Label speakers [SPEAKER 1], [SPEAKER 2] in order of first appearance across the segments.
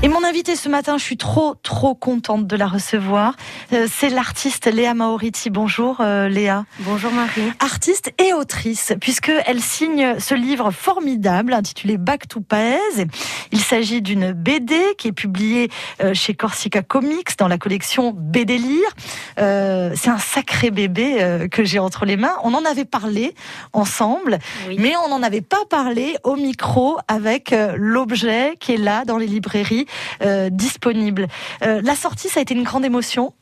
[SPEAKER 1] Et mon invité ce matin, je suis trop, trop contente de la recevoir. Euh, c'est l'artiste Léa Maoriti. Bonjour euh, Léa.
[SPEAKER 2] Bonjour Marie.
[SPEAKER 1] Artiste et autrice, puisqu'elle signe ce livre formidable intitulé Back to Paez. Il s'agit d'une BD qui est publiée euh, chez Corsica Comics dans la collection BD Lire. c'est un sacré bébé que j'ai entre les mains. On en avait parlé ensemble, mais on n'en avait pas parlé au micro avec l'objet qui est là dans les librairies euh, disponible. Euh, la sortie, ça a été une grande émotion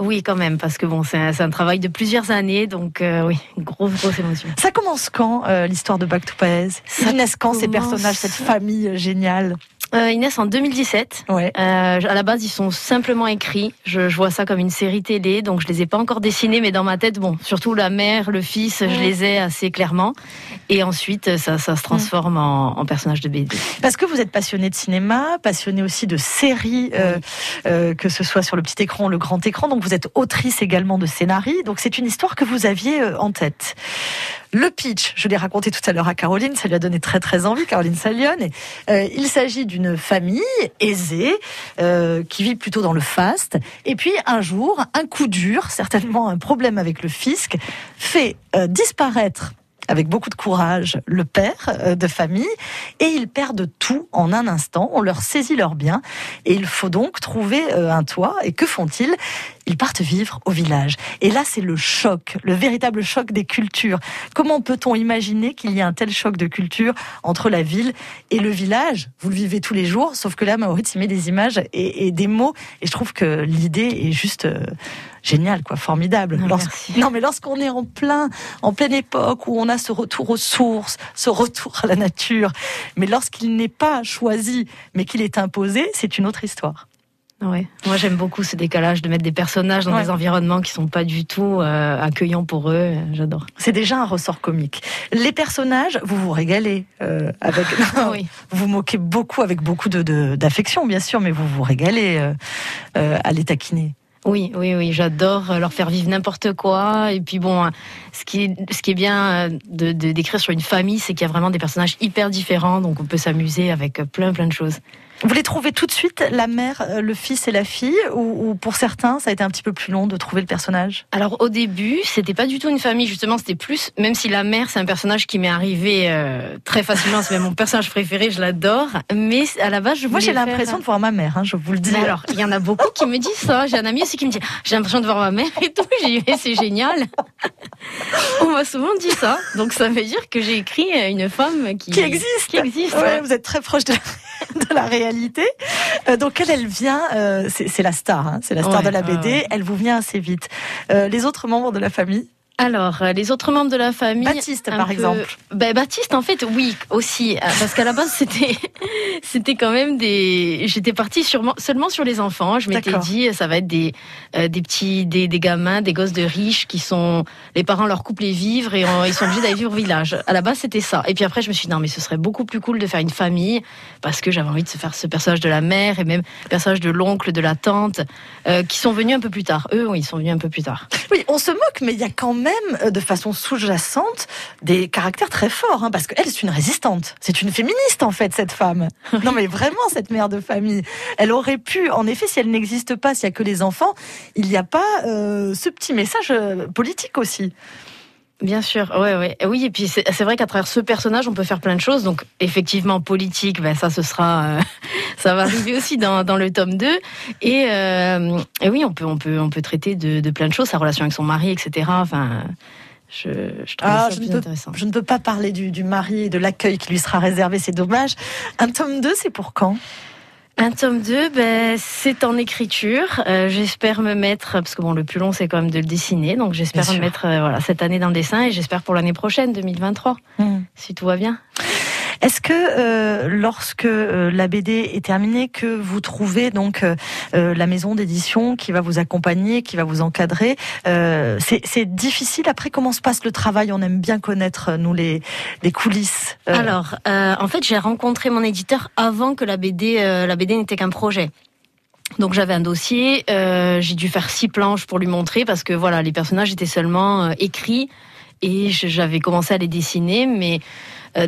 [SPEAKER 2] oui, quand même, parce que bon, c'est un, travail de plusieurs années, donc euh, oui, grosse, grosse émotion.
[SPEAKER 1] Ça commence quand l'histoire de Back to Paez Ça naissent quand ces personnages, cette famille géniale?
[SPEAKER 2] Euh, Inès en 2017. Ouais. Euh, à la base, ils sont simplement écrits. Je, je, vois ça comme une série télé, donc je les ai pas encore dessinés, mais dans ma tête, bon, surtout la mère, le fils, je les ai assez clairement. Et ensuite, ça, ça se transforme en, en personnage de BD.
[SPEAKER 1] Parce que vous êtes passionné de cinéma, passionné aussi de séries, euh, euh, que ce soit sur le petit écran, le grand écran. Donc vous êtes autrice également de scénarii. Donc c'est une histoire que vous aviez en tête. Le pitch, je l'ai raconté tout à l'heure à Caroline, ça lui a donné très très envie, Caroline Salion. Il s'agit famille aisée euh, qui vit plutôt dans le faste. Et puis un jour, un coup dur, certainement un problème avec le fisc, fait euh, disparaître avec beaucoup de courage le père euh, de famille et ils perdent tout en un instant. On leur saisit leurs biens et il faut donc trouver euh, un toit. Et que font-ils? Ils partent vivre au village. Et là, c'est le choc, le véritable choc des cultures. Comment peut-on imaginer qu'il y ait un tel choc de culture entre la ville et le village? Vous le vivez tous les jours, sauf que là, Maurice, il met des images et, des mots. Et je trouve que l'idée est juste euh, génial, quoi, formidable. Non, mais lorsqu'on est en plein, en pleine époque où on a ce retour aux sources, ce retour à la nature, mais lorsqu'il n'est pas choisi, mais qu'il est imposé, c'est une autre histoire.
[SPEAKER 2] Ouais. Moi j'aime beaucoup ce décalage de mettre des personnages dans des environnements qui sont pas du tout euh, accueillants pour eux. J'adore.
[SPEAKER 1] C'est déjà un ressort comique. Les personnages, vous vous régalez euh, avec. oui. Vous vous moquez beaucoup avec beaucoup de d'affection bien sûr, mais vous vous régalez euh, à les taquiner.
[SPEAKER 2] Oui, oui, oui, j'adore leur faire vivre n'importe quoi. Et puis bon, ce qui est, ce qui est bien euh, de d'écrire sur une famille, c'est qu'il y a vraiment des personnages hyper différents, donc on peut s'amuser avec plein, plein de choses.
[SPEAKER 1] Vous les trouvez tout de suite, la mère, euh, le fils et la fille, ou, pour certains, ça a été un petit peu plus long de trouver le personnage?
[SPEAKER 2] Alors au début, c'était pas du tout une famille, justement, c'était plus, même si la mère, c'est un personnage qui m'est arrivé euh, très facilement, c'est même mon personnage préféré, je l'adore, mais à la base, je
[SPEAKER 1] Moi j'ai l'impression de voir ma mère, hein, je vous le dis.
[SPEAKER 2] alors, il y en a beaucoup qui me disent ça, j'ai un ami aussi qui me dit, j'ai l'impression de voir ma mère et tout, j'ai dit, c'est génial. On m'a souvent dit ça, donc ça veut dire que j'ai écrit une femme qui,
[SPEAKER 1] qui existe.
[SPEAKER 2] Qui existe.
[SPEAKER 1] Vous êtes très proche de de la réalité. Euh, donc elle, elle vient, euh, c'est la star, hein, c'est la star de la BD. Elle vous vient assez vite. Euh, les autres membres de la famille
[SPEAKER 2] alors, euh, les autres membres de la famille.
[SPEAKER 1] Baptiste, par exemple.
[SPEAKER 2] Ben, Baptiste, en fait, oui, aussi. Euh, parce qu'à la base, c'était, c'était quand même des. J'étais partie sûrement, seulement sur les enfants. Je m'étais dit, ça va être des, euh, des petits, des, des, gamins, des gosses de riches qui sont. Les parents leur coupent les vivres et ils sont obligés d'aller vivre au village. À la base, c'était ça. Et puis après, je me suis dit, non, mais ce serait beaucoup plus cool de faire une famille parce que j'avais envie de se faire ce personnage de la mère et même le personnage de l'oncle, de la tante, qui sont venus un peu plus tard. Eux, oui, ils sont venus un peu plus tard.
[SPEAKER 1] Oui, on se moque, mais il y a quand même même euh, de façon sous-jacente des caractères très forts, hein, parce qu'elle, c'est une résistante. C'est une féministe, en fait, cette femme. Non, mais vraiment, cette mère de famille. Elle aurait pu, en effet, si elle n'existe pas, s'il n'y a que les enfants, il n'y a pas euh, ce petit message euh, politique aussi.
[SPEAKER 2] Bien sûr, ouais, ouais. Oui, et puis c'est vrai qu'à travers ce personnage, on peut faire plein de choses. Donc, effectivement, politique, ben, ça, ce sera, ça va arriver aussi dans, dans le tome 2. Et, euh, et, oui, on peut, on peut, on peut traiter de, de, plein de choses, sa relation avec son mari, etc. Enfin, je, je trouve ah, ça je plus intéressant.
[SPEAKER 1] je ne peux pas parler du, du mari et de l'accueil qui lui sera réservé, c'est dommage. Un tome 2, c'est pour quand?
[SPEAKER 2] Un tome 2, ben, c'est en écriture. Euh, j'espère me mettre, parce que bon, le plus long, c'est quand même de le dessiner. Donc, j'espère me mettre euh, voilà, cette année dans le dessin et j'espère pour l'année prochaine, 2023, hmm. si tout va bien.
[SPEAKER 1] Est-ce que euh, lorsque euh, la BD est terminée, que vous trouvez donc euh, la maison d'édition qui va vous accompagner, qui va vous encadrer, c'est difficile. Après, comment se passe le travail? On aime bien connaître nous les, les coulisses.
[SPEAKER 2] Alors, en fait, j'ai rencontré mon éditeur avant que la BD, la BD n'était qu'un projet. Donc j'avais un dossier, j'ai dû faire six planches pour lui montrer parce que voilà, les personnages étaient seulement écrits et j'avais commencé à les dessiner, mais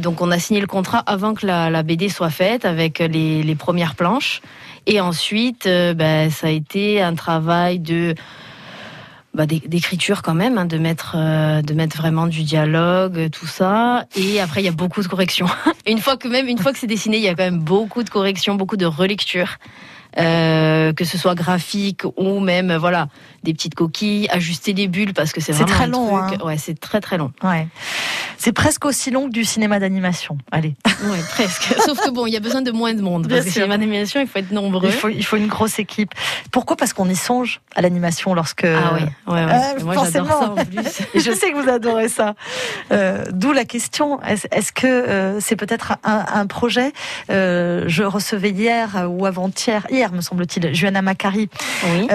[SPEAKER 2] donc on a signé le contrat avant que la, BD soit faite avec les, premières planches. Et ensuite, ben, ça a été un travail de bah, d'écriture quand même, hein, de mettre de mettre vraiment du dialogue, tout ça. Et après, il y a beaucoup de corrections. une fois que même une fois que c'est dessiné, il y a quand même beaucoup de corrections, beaucoup de relectures. Euh, que ce soit graphique ou même voilà des petites coquilles, ajuster des bulles parce que c'est vraiment
[SPEAKER 1] très long. Hein.
[SPEAKER 2] Ouais, c'est très très long.
[SPEAKER 1] Ouais. C'est presque aussi long que du cinéma d'animation. Allez.
[SPEAKER 2] Ouais, presque. Sauf que bon, il y a besoin de moins de monde. Parce que le cinéma d'animation, il faut être nombreux.
[SPEAKER 1] Il faut, il faut une grosse équipe. Pourquoi? Parce qu'on y songe à l'animation lorsque.
[SPEAKER 2] Ah oui. Ouais, ouais. Euh, Moi, j'adore ça en plus.
[SPEAKER 1] je sais que vous adorez ça. Euh, D'où la question. Est-ce que euh, c'est peut-être un, un, projet Je recevais hier ou avant-hier, hier me semble-t-il, Johanna Macari. Oui.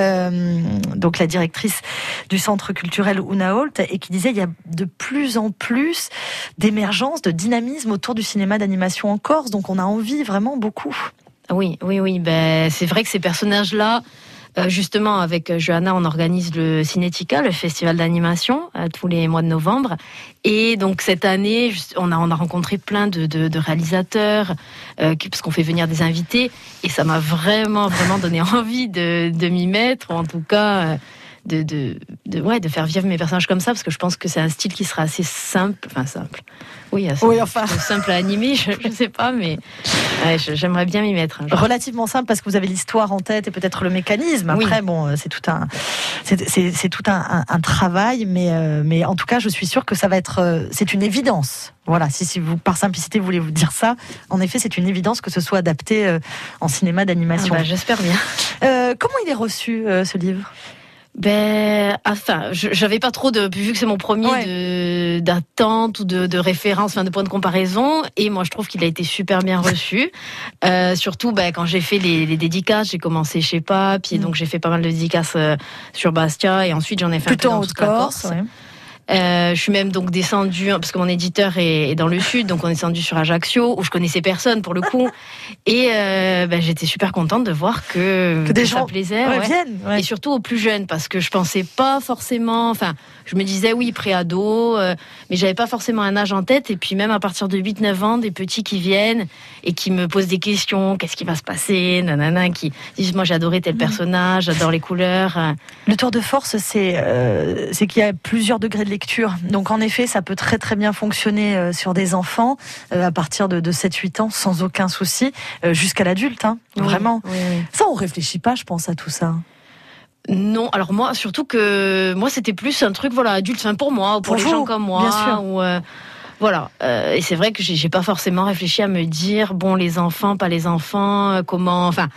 [SPEAKER 1] Donc la directrice du centre culturel Una Holt, et qui disait il y a de plus en plus d'émergence, de dynamisme autour du cinéma d'animation en Corse. Donc on a envie vraiment beaucoup.
[SPEAKER 2] Oui, oui, oui. Ben, c'est vrai que ces personnages-là, euh, justement, avec euh, Johanna, on organise le Cinética, le festival d'animation, euh, tous les mois de novembre. Et donc cette année, on a, on a rencontré plein de, réalisateurs, parce qu'on fait venir des invités. Et ça m'a vraiment, vraiment donné envie de, de m'y mettre, ou en tout cas de, de, de, ouais, de faire vivre mes personnages comme ça, parce que je pense que c'est un style qui sera assez simple, enfin simple. Oui, assez enfin. simple à animer, je ne sais pas, mais j'aimerais bien m'y mettre.
[SPEAKER 1] Relativement simple parce que vous avez l'histoire en tête et peut-être le mécanisme. Après, bon, c'est tout un, c'est tout un, un, travail, mais, euh, mais en tout cas, je suis sûre que ça va être, euh, c'est une évidence. Voilà, si, si vous, par simplicité, vous voulez vous dire ça, en effet, c'est une évidence que ce soit adapté euh, en cinéma d'animation.
[SPEAKER 2] Ah bah, j'espère bien.
[SPEAKER 1] comment il est reçu ce livre?
[SPEAKER 2] Ben, enfin, j'avais pas trop de, vu que c'est mon premier d'attente ou de, de référence, enfin de point de comparaison. Et moi, je trouve qu'il a été super bien reçu. Euh, surtout, ben, quand j'ai fait les, les dédicaces, j'ai commencé chez Pape, puis mm. donc j'ai fait pas mal de dédicaces euh, sur Bastia, et ensuite j'en ai fait
[SPEAKER 1] Plutôt
[SPEAKER 2] un
[SPEAKER 1] peu dans Corse. Corse.
[SPEAKER 2] Euh, je suis même donc descendue parce que mon éditeur est, dans le sud, donc on est descendu sur Ajaccio où je connaissais personne pour le coup, et euh, ben, j'étais super contente de voir que,
[SPEAKER 1] que, des gens
[SPEAKER 2] ça plaisait,
[SPEAKER 1] ouais,
[SPEAKER 2] et surtout aux plus jeunes parce que je pensais pas forcément, enfin je me disais oui préado, euh, mais j'avais pas forcément un âge en tête, et puis même à partir de 8-9 ans, des petits qui viennent et qui me posent des questions, qu'est-ce qui va se passer, nanana, qui disent moi j'ai adoré tel mm. personnage, j'adore les couleurs.
[SPEAKER 1] Le tour de force, c'est euh, c'est qu'il y a plusieurs degrés de donc en effet, ça peut très très bien fonctionner euh, sur des enfants euh, à partir de, 7-8 ans sans aucun souci, euh, jusqu'à l'adulte, hein, vraiment. Ça, on réfléchit pas, je pense, à tout ça.
[SPEAKER 2] Non, alors moi, surtout que moi, c'était plus un truc, voilà, adulte, enfin pour moi, pour, les gens comme moi,
[SPEAKER 1] bien sûr.
[SPEAKER 2] Ou, voilà. et c'est vrai que j'ai pas forcément réfléchi à me dire, bon, les enfants, pas les enfants, comment, enfin,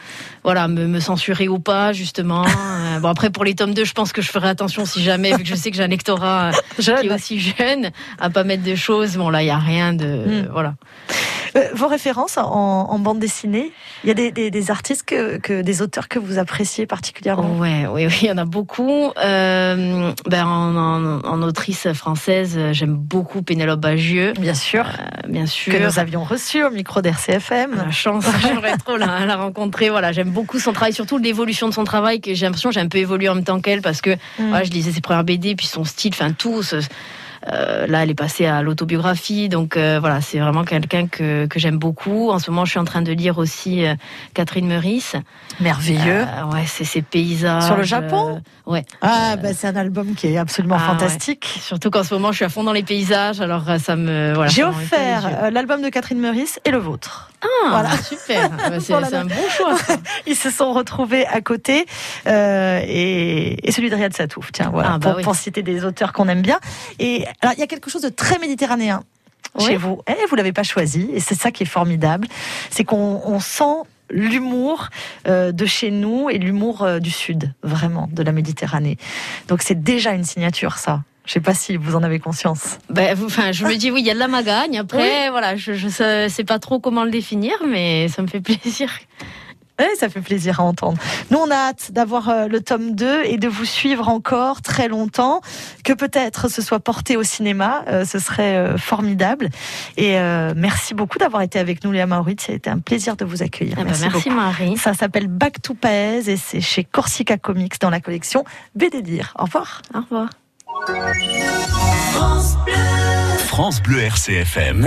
[SPEAKER 2] voilà, me, censurer ou pas, justement. Euh, bon, après, pour les tomes 2, je pense que je ferai attention si jamais, vu que je sais que j'ai un lectorat qui est aussi jeune, à pas mettre de choses. Bon, là, il n'y a rien de. Hmm. Voilà.
[SPEAKER 1] Euh, vos références en, bande dessinée, il y a des, artistes, que, des auteurs que vous appréciez particulièrement?
[SPEAKER 2] Ouais, Oui, oui, il y en a beaucoup. Euh, ben, en, autrice française, j'aime beaucoup Pénélope Bagieux.
[SPEAKER 1] Bien sûr.
[SPEAKER 2] bien sûr.
[SPEAKER 1] Que nous avions reçu au micro d'RCFM.
[SPEAKER 2] La chance, j'aimerais trop la, la rencontrer. Voilà, j'aime beaucoup son travail, surtout l'évolution de son travail, que j'ai l'impression que j'ai un peu évolué en même temps qu'elle, parce que mm. je lisais ses premières BD, puis son style, enfin tout. Euh, là, elle est passée à l'autobiographie, donc euh, voilà, c'est vraiment quelqu'un que, que j'aime beaucoup. En ce moment, je suis en train de lire aussi euh, Catherine Meurice.
[SPEAKER 1] Merveilleux.
[SPEAKER 2] ouais, c'est ses paysages.
[SPEAKER 1] Sur le Japon?
[SPEAKER 2] Ouais.
[SPEAKER 1] Ah, bah, c'est un album qui est absolument ah, fantastique.
[SPEAKER 2] Surtout qu'en ce moment, je suis à fond dans les paysages, alors ça me. Voilà,
[SPEAKER 1] J'ai offert l'album de Catherine Meurice et le vôtre.
[SPEAKER 2] Ah, voilà. super. Ah, bah, c'est un bon choix.
[SPEAKER 1] Ils se sont retrouvés à côté et, et, celui de Riyad Satouf. Tiens, voilà, ah, bah pour, pour, citer des auteurs qu'on aime bien. Et alors, il y a quelque chose de très méditerranéen chez vous. Et eh, vous l'avez pas choisi, et c'est ça qui est formidable. C'est qu'on sent l'humour euh, de chez nous et l'humour euh, du sud, vraiment, de la Méditerranée. Donc c'est déjà une signature, ça. Je sais pas si vous en avez conscience.
[SPEAKER 2] Ben, enfin, je me dis oui, il y a de la magagne. Après, voilà, je, je sais pas trop comment le définir, mais ça me fait plaisir.
[SPEAKER 1] Oui, ça fait plaisir à entendre. Nous, on a hâte d'avoir euh, le tome 2 et de vous suivre encore très longtemps. Que peut-être ce soit porté au cinéma, euh, ce serait euh, formidable. Et merci beaucoup d'avoir été avec nous, Léa Maurits. C'était un plaisir de vous accueillir.
[SPEAKER 2] Ah bah, merci, Marie.
[SPEAKER 1] Ça s'appelle Back to Paez et c'est chez Corsica Comics dans la collection BD Dire. Au revoir.
[SPEAKER 2] Au revoir.
[SPEAKER 3] France Bleu, France Bleu RCFM.